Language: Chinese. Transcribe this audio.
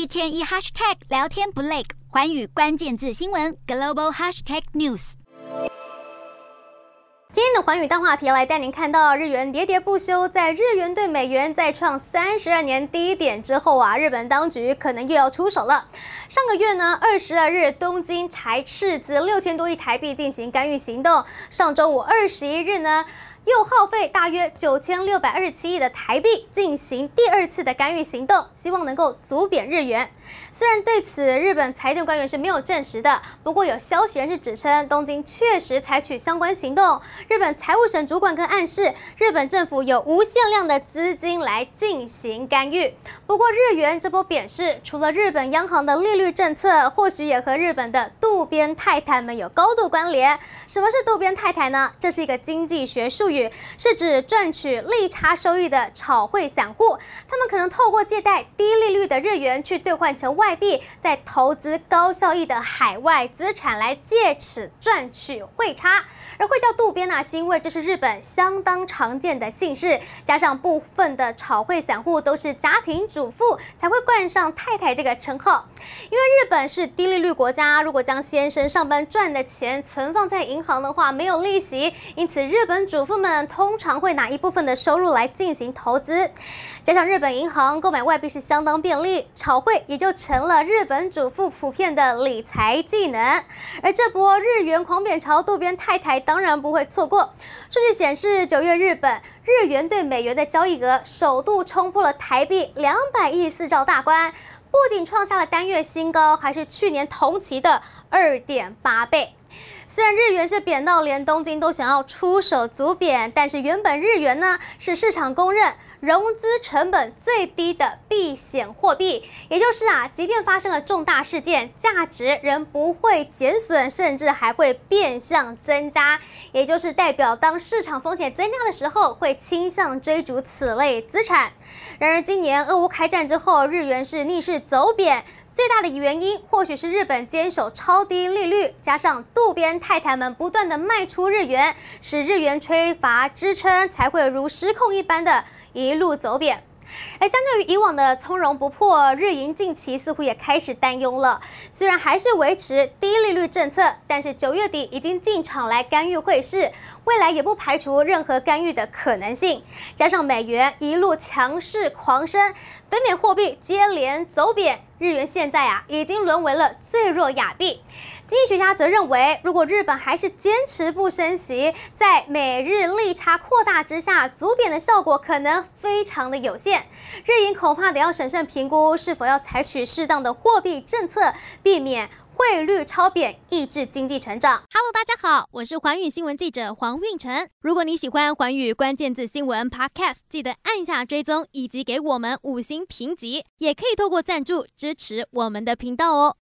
一天一 hashtag 聊天不累，环宇关键字新闻 global hashtag news。今天的环宇大话题来带您看到日元喋喋不休，在日元对美元再创三十二年低点之后啊，日本当局可能又要出手了。上个月呢，二十二日东京才斥资六千多亿台币进行干预行动，上周五二十一日呢，又耗费大约九千六百二十七亿的台币进行第二次的干预行动，希望能够阻贬日元。虽然对此日本财政官员是没有证实的，不过有消息人士指称，东京确实采取相关行动。日本财务省主管更暗示，日本政府有无限量的资金来进行干预。不过日元这波贬势，除了日本央行的利率政策，或许也和日本的渡边太太们有高度关联。什么是渡边太太呢？这是一个经济学术语，是指赚取利差收益的炒汇散户。他们可能透过借贷低利率的日元去兑换成外。币再投资高效益的海外资产，来借此赚取汇差。而会叫渡边呢，是因为这是日本相当常见的姓氏，加上部分的炒汇散户都是家庭主妇，才会冠上太太这个称号。因为日本是低利率国家，如果将先生上班赚的钱存放在银行的话，没有利息，因此日本主妇们通常会拿一部分的收入来进行投资。加上日本银行购买外币是相当便利，炒汇也就成了日本主妇普遍的理财技能。而这波日元狂贬潮，渡边太太当然不会错过。数据显示，九月日本日元对美元的交易额首度冲破了台币两百亿四兆大关，不仅创下了单月新高，还是去年同期的二点八倍。虽然日元是贬到连东京都想要出手足贬，但是原本日元呢是市场公认。融资成本最低的避险货币，也就是啊，即便发生了重大事件，价值仍不会减损，甚至还会变相增加。也就是代表，当市场风险增加的时候，会倾向追逐此类资产。然而，今年俄乌开战之后，日元是逆势走贬，最大的原因或许是日本坚守超低利率，加上渡边太太们不断的卖出日元，使日元缺乏支撑，才会如失控一般的。一路走贬，而相较于以往的从容不迫，日银近期似乎也开始担忧了。虽然还是维持低利率政策，但是九月底已经进场来干预汇市，未来也不排除任何干预的可能性。加上美元一路强势狂升，北美货币接连走贬，日元现在啊已经沦为了最弱亚币。经济学家则认为，如果日本还是坚持不升息，在美日利差扩大之下，足贬的效果可能非常的有限。日银恐怕得要审慎评估是否要采取适当的货币政策，避免汇率超贬，抑制经济成长。Hello，大家好，我是环宇新闻记者黄运成。如果你喜欢环宇关键字新闻 Podcast，记得按下追踪以及给我们五星评级，也可以透过赞助支持我们的频道哦。